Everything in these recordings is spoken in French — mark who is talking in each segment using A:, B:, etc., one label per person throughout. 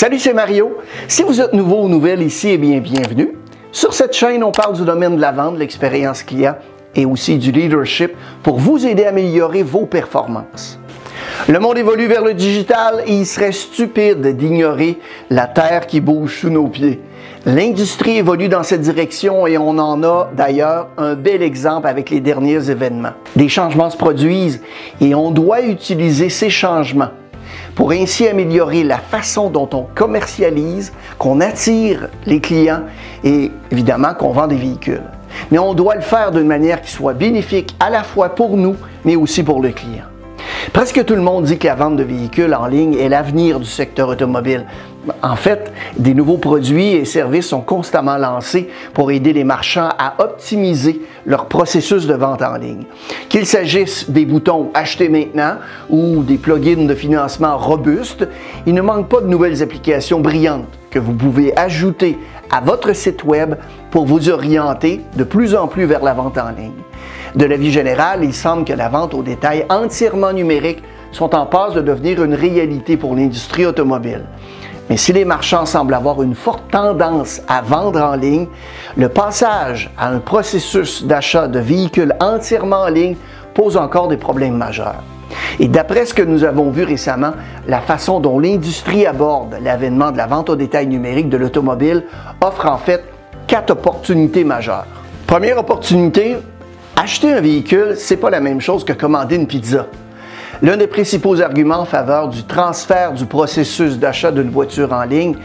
A: Salut, c'est Mario. Si vous êtes nouveau ou nouvelle ici, eh bien, bienvenue. Sur cette chaîne, on parle du domaine de la vente, de l'expérience client et aussi du leadership pour vous aider à améliorer vos performances. Le monde évolue vers le digital et il serait stupide d'ignorer la terre qui bouge sous nos pieds. L'industrie évolue dans cette direction et on en a d'ailleurs un bel exemple avec les derniers événements. Des changements se produisent et on doit utiliser ces changements pour ainsi améliorer la façon dont on commercialise, qu'on attire les clients et évidemment qu'on vend des véhicules. Mais on doit le faire d'une manière qui soit bénéfique à la fois pour nous, mais aussi pour le client. Presque tout le monde dit que la vente de véhicules en ligne est l'avenir du secteur automobile. En fait, des nouveaux produits et services sont constamment lancés pour aider les marchands à optimiser leur processus de vente en ligne. Qu'il s'agisse des boutons Acheter maintenant ou des plugins de financement robustes, il ne manque pas de nouvelles applications brillantes que vous pouvez ajouter à votre site Web pour vous orienter de plus en plus vers la vente en ligne. De la vie générale, il semble que la vente au détail entièrement numérique sont en passe de devenir une réalité pour l'industrie automobile. Mais si les marchands semblent avoir une forte tendance à vendre en ligne, le passage à un processus d'achat de véhicules entièrement en ligne pose encore des problèmes majeurs. Et d'après ce que nous avons vu récemment, la façon dont l'industrie aborde l'avènement de la vente au détail numérique de l'automobile offre en fait quatre opportunités majeures. Première opportunité, Acheter un véhicule, c'est pas la même chose que commander une pizza. L'un des principaux arguments en faveur du transfert du processus d'achat d'une voiture en ligne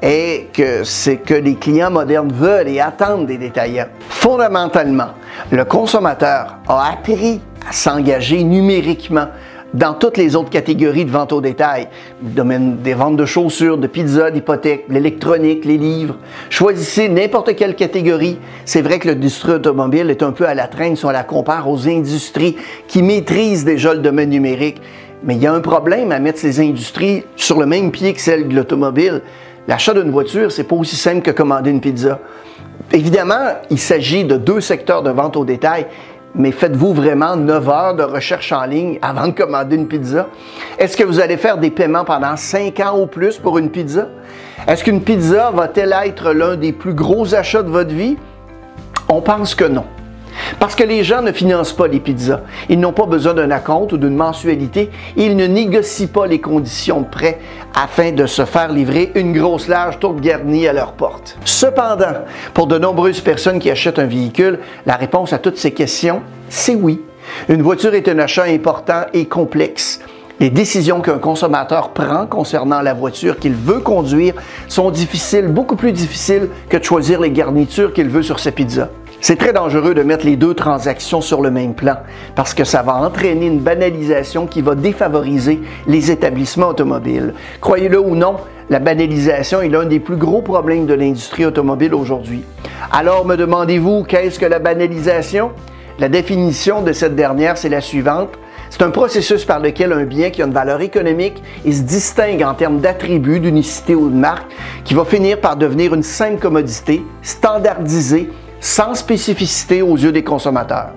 A: est que c'est que les clients modernes veulent et attendent des détaillants. Fondamentalement, le consommateur a appris à s'engager numériquement dans toutes les autres catégories de vente au détail, domaine des ventes de chaussures, de pizzas, d'hypothèques, l'électronique, les livres. Choisissez n'importe quelle catégorie. C'est vrai que l'industrie automobile est un peu à la traîne si on la compare aux industries qui maîtrisent déjà le domaine numérique. Mais il y a un problème à mettre ces industries sur le même pied que celle de l'automobile. L'achat d'une voiture, c'est pas aussi simple que commander une pizza. Évidemment, il s'agit de deux secteurs de vente au détail mais faites-vous vraiment 9 heures de recherche en ligne avant de commander une pizza? Est-ce que vous allez faire des paiements pendant 5 ans ou plus pour une pizza? Est-ce qu'une pizza va-t-elle être l'un des plus gros achats de votre vie? On pense que non. Parce que les gens ne financent pas les pizzas. Ils n'ont pas besoin d'un acompte ou d'une mensualité. Ils ne négocient pas les conditions de prêt afin de se faire livrer une grosse large tourte garnie à leur porte. Cependant, pour de nombreuses personnes qui achètent un véhicule, la réponse à toutes ces questions, c'est oui. Une voiture est un achat important et complexe. Les décisions qu'un consommateur prend concernant la voiture qu'il veut conduire sont difficiles, beaucoup plus difficiles que de choisir les garnitures qu'il veut sur sa pizza. C'est très dangereux de mettre les deux transactions sur le même plan parce que ça va entraîner une banalisation qui va défavoriser les établissements automobiles. Croyez-le ou non, la banalisation est l'un des plus gros problèmes de l'industrie automobile aujourd'hui. Alors me demandez-vous qu'est-ce que la banalisation? La définition de cette dernière, c'est la suivante. C'est un processus par lequel un bien qui a une valeur économique et se distingue en termes d'attributs, d'unicité ou de marque, qui va finir par devenir une simple commodité, standardisée sans spécificité aux yeux des consommateurs.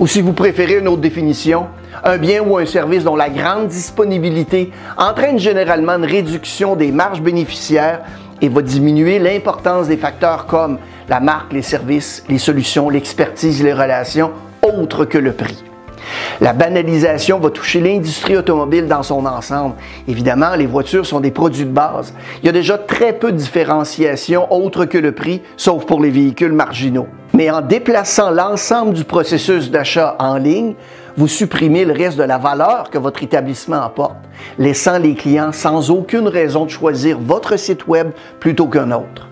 A: Ou si vous préférez une autre définition, un bien ou un service dont la grande disponibilité entraîne généralement une réduction des marges bénéficiaires et va diminuer l'importance des facteurs comme la marque, les services, les solutions, l'expertise, les relations, autres que le prix. La banalisation va toucher l'industrie automobile dans son ensemble. Évidemment, les voitures sont des produits de base. Il y a déjà très peu de différenciation autre que le prix, sauf pour les véhicules marginaux. Mais en déplaçant l'ensemble du processus d'achat en ligne, vous supprimez le reste de la valeur que votre établissement apporte, laissant les clients sans aucune raison de choisir votre site Web plutôt qu'un autre.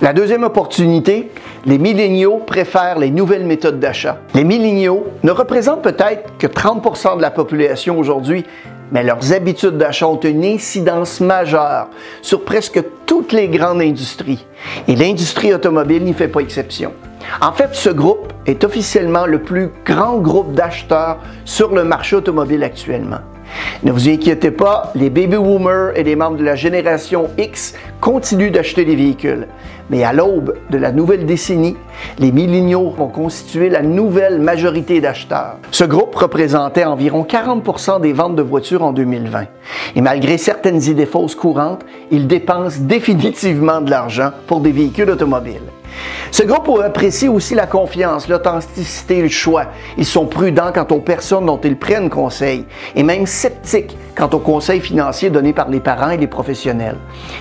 A: La deuxième opportunité, les milléniaux préfèrent les nouvelles méthodes d'achat. Les milléniaux ne représentent peut-être que 30% de la population aujourd'hui, mais leurs habitudes d'achat ont une incidence majeure sur presque toutes les grandes industries. Et l'industrie automobile n'y fait pas exception. En fait, ce groupe est officiellement le plus grand groupe d'acheteurs sur le marché automobile actuellement. Ne vous inquiétez pas, les baby boomers et les membres de la génération X continuent d'acheter des véhicules. Mais à l'aube de la nouvelle décennie, les milléniaux vont constituer la nouvelle majorité d'acheteurs. Ce groupe représentait environ 40% des ventes de voitures en 2020. Et malgré certaines idées fausses courantes, ils dépensent définitivement de l'argent pour des véhicules automobiles. Ce groupe apprécie aussi la confiance, l'authenticité, le choix. Ils sont prudents quant aux personnes dont ils prennent conseil et même sceptiques quant aux conseils financiers donnés par les parents et les professionnels.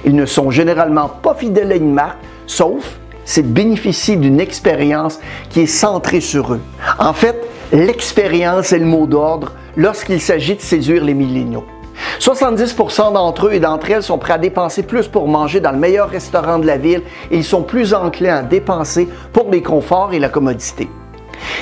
A: Ils ne sont généralement pas fidèles à une marque, sauf s'ils bénéficient d'une expérience qui est centrée sur eux. En fait, l'expérience est le mot d'ordre lorsqu'il s'agit de séduire les milléniaux. 70% d'entre eux et d'entre elles sont prêts à dépenser plus pour manger dans le meilleur restaurant de la ville et ils sont plus enclins à dépenser pour les conforts et la commodité.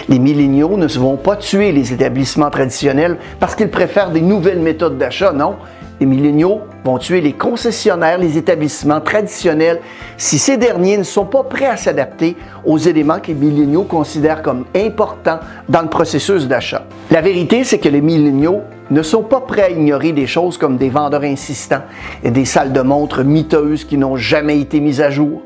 A: Les milléniaux ne se vont pas tuer les établissements traditionnels parce qu'ils préfèrent des nouvelles méthodes d'achat, non? Les milléniaux vont tuer les concessionnaires, les établissements traditionnels si ces derniers ne sont pas prêts à s'adapter aux éléments que les milléniaux considèrent comme importants dans le processus d'achat. La vérité, c'est que les milléniaux ne sont pas prêts à ignorer des choses comme des vendeurs insistants et des salles de montres miteuses qui n'ont jamais été mises à jour.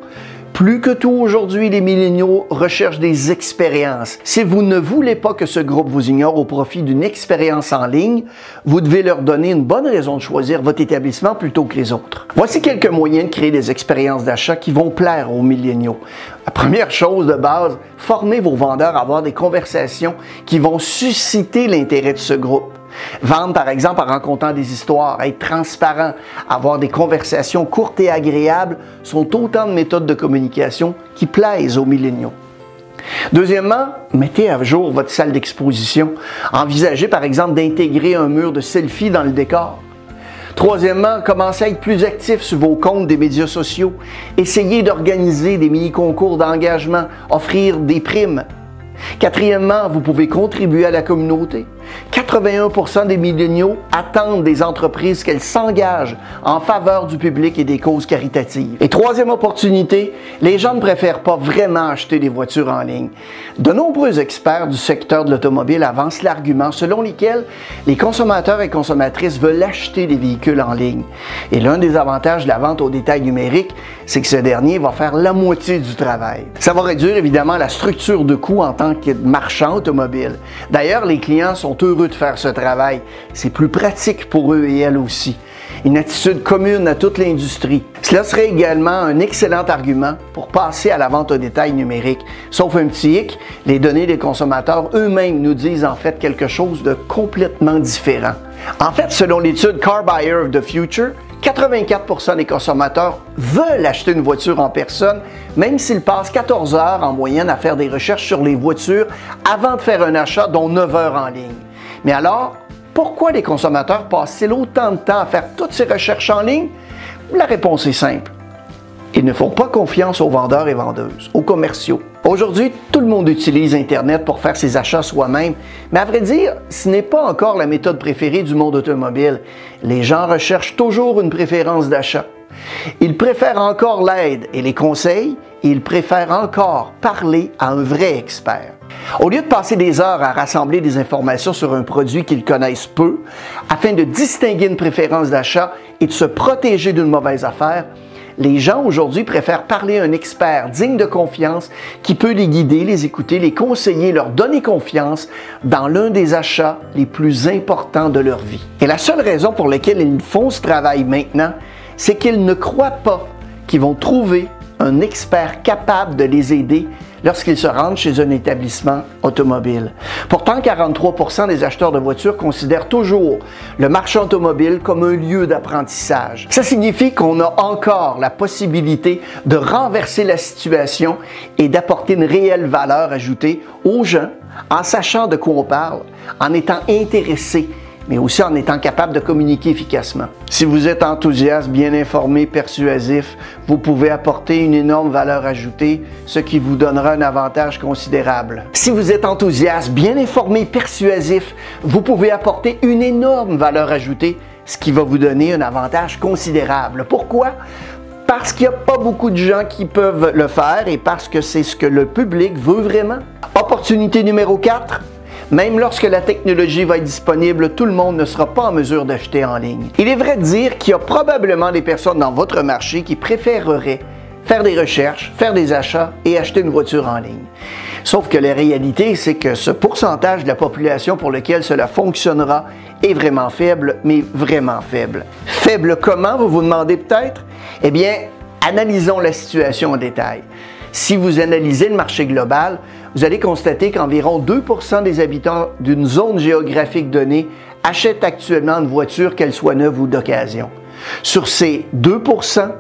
A: Plus que tout aujourd'hui, les milléniaux recherchent des expériences. Si vous ne voulez pas que ce groupe vous ignore au profit d'une expérience en ligne, vous devez leur donner une bonne raison de choisir votre établissement plutôt que les autres. Voici quelques moyens de créer des expériences d'achat qui vont plaire aux milléniaux. La première chose de base, formez vos vendeurs à avoir des conversations qui vont susciter l'intérêt de ce groupe. Vendre, par exemple, en rencontrant des histoires, être transparent, avoir des conversations courtes et agréables sont autant de méthodes de communication qui plaisent aux milléniaux. Deuxièmement, mettez à jour votre salle d'exposition. Envisagez par exemple d'intégrer un mur de selfie dans le décor. Troisièmement, commencez à être plus actif sur vos comptes des médias sociaux. Essayez d'organiser des mini-concours d'engagement, offrir des primes. Quatrièmement, vous pouvez contribuer à la communauté. 81% des milléniaux attendent des entreprises qu'elles s'engagent en faveur du public et des causes caritatives. Et troisième opportunité, les gens ne préfèrent pas vraiment acheter des voitures en ligne. De nombreux experts du secteur de l'automobile avancent l'argument selon lequel les consommateurs et consommatrices veulent acheter des véhicules en ligne. Et l'un des avantages de la vente au détail numérique, c'est que ce dernier va faire la moitié du travail. Ça va réduire évidemment la structure de coût en tant que marchand automobile. D'ailleurs, les clients sont heureux de faire ce travail. C'est plus pratique pour eux et elles aussi. Une attitude commune à toute l'industrie. Cela serait également un excellent argument pour passer à la vente au détail numérique. Sauf un petit hic, les données des consommateurs eux-mêmes nous disent en fait quelque chose de complètement différent. En fait, selon l'étude Car Buyer of the Future, 84% des consommateurs veulent acheter une voiture en personne, même s'ils passent 14 heures en moyenne à faire des recherches sur les voitures avant de faire un achat, dont 9 heures en ligne. Mais alors, pourquoi les consommateurs passent-ils autant de temps à faire toutes ces recherches en ligne? La réponse est simple. Ils ne font pas confiance aux vendeurs et vendeuses, aux commerciaux. Aujourd'hui, tout le monde utilise Internet pour faire ses achats soi-même, mais à vrai dire, ce n'est pas encore la méthode préférée du monde automobile. Les gens recherchent toujours une préférence d'achat. Ils préfèrent encore l'aide et les conseils, et ils préfèrent encore parler à un vrai expert. Au lieu de passer des heures à rassembler des informations sur un produit qu'ils connaissent peu, afin de distinguer une préférence d'achat et de se protéger d'une mauvaise affaire, les gens aujourd'hui préfèrent parler à un expert digne de confiance qui peut les guider, les écouter, les conseiller, leur donner confiance dans l'un des achats les plus importants de leur vie. Et la seule raison pour laquelle ils font ce travail maintenant, c'est qu'ils ne croient pas qu'ils vont trouver un expert capable de les aider lorsqu'ils se rendent chez un établissement automobile. Pourtant, 43% des acheteurs de voitures considèrent toujours le marché automobile comme un lieu d'apprentissage. Ça signifie qu'on a encore la possibilité de renverser la situation et d'apporter une réelle valeur ajoutée aux gens en sachant de quoi on parle, en étant intéressés mais aussi en étant capable de communiquer efficacement. Si vous êtes enthousiaste, bien informé, persuasif, vous pouvez apporter une énorme valeur ajoutée, ce qui vous donnera un avantage considérable. Si vous êtes enthousiaste, bien informé, persuasif, vous pouvez apporter une énorme valeur ajoutée, ce qui va vous donner un avantage considérable. Pourquoi? Parce qu'il n'y a pas beaucoup de gens qui peuvent le faire et parce que c'est ce que le public veut vraiment. Opportunité numéro 4, Même lorsque la technologie va être disponible, tout le monde ne sera pas en mesure d'acheter en ligne. Il est vrai de dire qu'il y a probablement des personnes dans votre marché qui préféreraient faire des recherches, faire des achats et acheter une voiture en ligne. Sauf que la réalité, c'est que ce pourcentage de la population pour lequel cela fonctionnera est vraiment faible, mais vraiment faible. Faible comment, vous vous demandez peut-être? Eh bien, analysons la situation en détail. Si vous analysez le marché global, vous allez constater qu'environ 2% des habitants d'une zone géographique donnée achètent actuellement une voiture, qu'elle soit neuve ou d'occasion. Sur ces 2%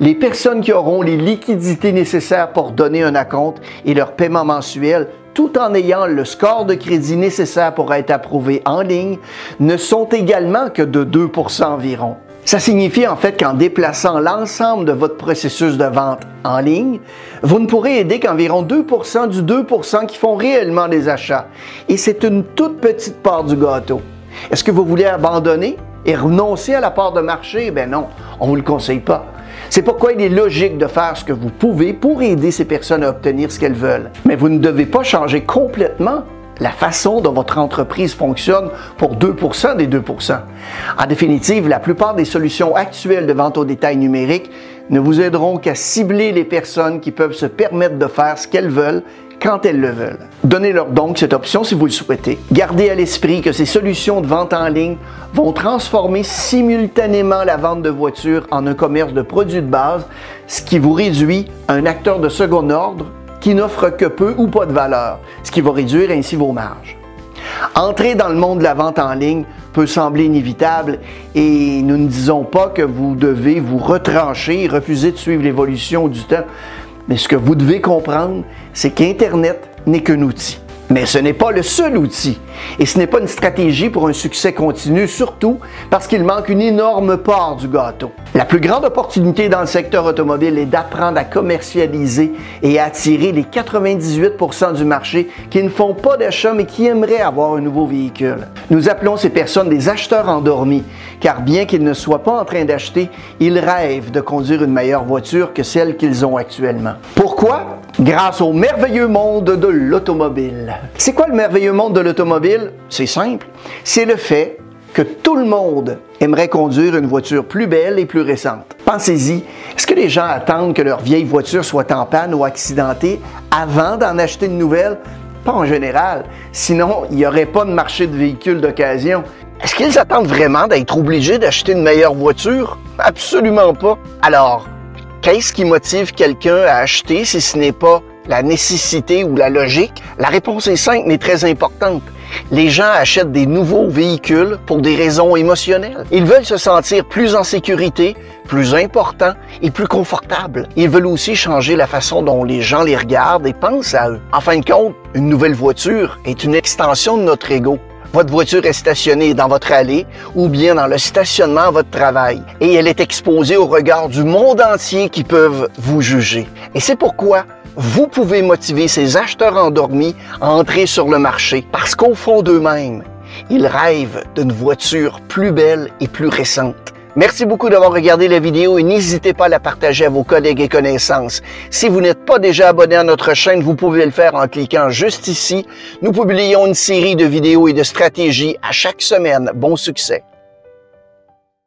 A: les personnes qui auront les liquidités nécessaires pour donner un acompte et leur paiement mensuel tout en ayant le score de crédit nécessaire pour être approuvé en ligne, ne sont également que de 2% environ. Ça signifie en fait qu'en déplaçant l'ensemble de votre processus de vente en ligne, vous ne pourrez aider qu'environ 2% du 2% qui font réellement des achats. Et c'est une toute petite part du gâteau. Est-ce que vous voulez abandonner et renoncer à la part de marché? Ben non, on ne vous le conseille pas. C'est pourquoi il est logique de faire ce que vous pouvez pour aider ces personnes à obtenir ce qu'elles veulent. Mais vous ne devez pas changer complètement la façon dont votre entreprise fonctionne pour 2% des 2% En définitive, la plupart des solutions actuelles de vente au détail numérique ne vous aideront qu'à cibler les personnes qui peuvent se permettre de faire ce qu'elles veulent quand elles le veulent. Donnez-leur donc cette option si vous le souhaitez. Gardez à l'esprit que ces solutions de vente en ligne vont transformer simultanément la vente de voitures en un commerce de produits de base, ce qui vous réduit à un acteur de second ordre qui n'offre que peu ou pas de valeur, ce qui va réduire ainsi vos marges. Entrer dans le monde de la vente en ligne peut sembler inévitable et nous ne disons pas que vous devez vous retrancher et refuser de suivre l'évolution du temps. Mais ce que vous devez comprendre, c'est qu'Internet n'est qu'un outil. Mais ce n'est pas le seul outil et ce n'est pas une stratégie pour un succès continu, surtout parce qu'il manque une énorme part du gâteau. La plus grande opportunité dans le secteur automobile est d'apprendre à commercialiser et à attirer les 98% du marché qui ne font pas d'achat mais qui aimeraient avoir un nouveau véhicule. Nous appelons ces personnes des acheteurs endormis, car bien qu'ils ne soient pas en train d'acheter, ils rêvent de conduire une meilleure voiture que celle qu'ils ont actuellement. Pourquoi? Grâce au merveilleux monde de l'automobile. C'est quoi le merveilleux monde de l'automobile? C'est simple. C'est le fait que tout le monde aimerait conduire une voiture plus belle et plus récente. Pensez-y, est-ce que les gens attendent que leur vieille voiture soit en panne ou accidentée avant d'en acheter une nouvelle? Pas en général. Sinon, il n'y aurait pas de marché de véhicules d'occasion. Est-ce qu'ils attendent vraiment d'être obligés d'acheter une meilleure voiture? Absolument pas. Alors, Qu'est-ce qui motive quelqu'un à acheter si ce n'est pas la nécessité ou la logique? La réponse est simple mais très importante. Les gens achètent des nouveaux véhicules pour des raisons émotionnelles. Ils veulent se sentir plus en sécurité, plus important et plus confortable. Ils veulent aussi changer la façon dont les gens les regardent et pensent à eux. En fin de compte, une nouvelle voiture est une extension de notre ego. Votre voiture est stationnée dans votre allée ou bien dans le stationnement à votre travail et elle est exposée au regard du monde entier qui peuvent vous juger. Et c'est pourquoi vous pouvez motiver ces acheteurs endormis à entrer sur le marché parce qu'au fond d'eux-mêmes, ils rêvent d'une voiture plus belle et plus récente. Merci beaucoup d'avoir regardé la vidéo et n'hésitez pas à la partager à vos collègues et connaissances. Si vous n'êtes pas déjà abonné à notre chaîne, vous pouvez le faire en cliquant juste ici. Nous publions une série de vidéos et de stratégies à chaque semaine. Bon succès!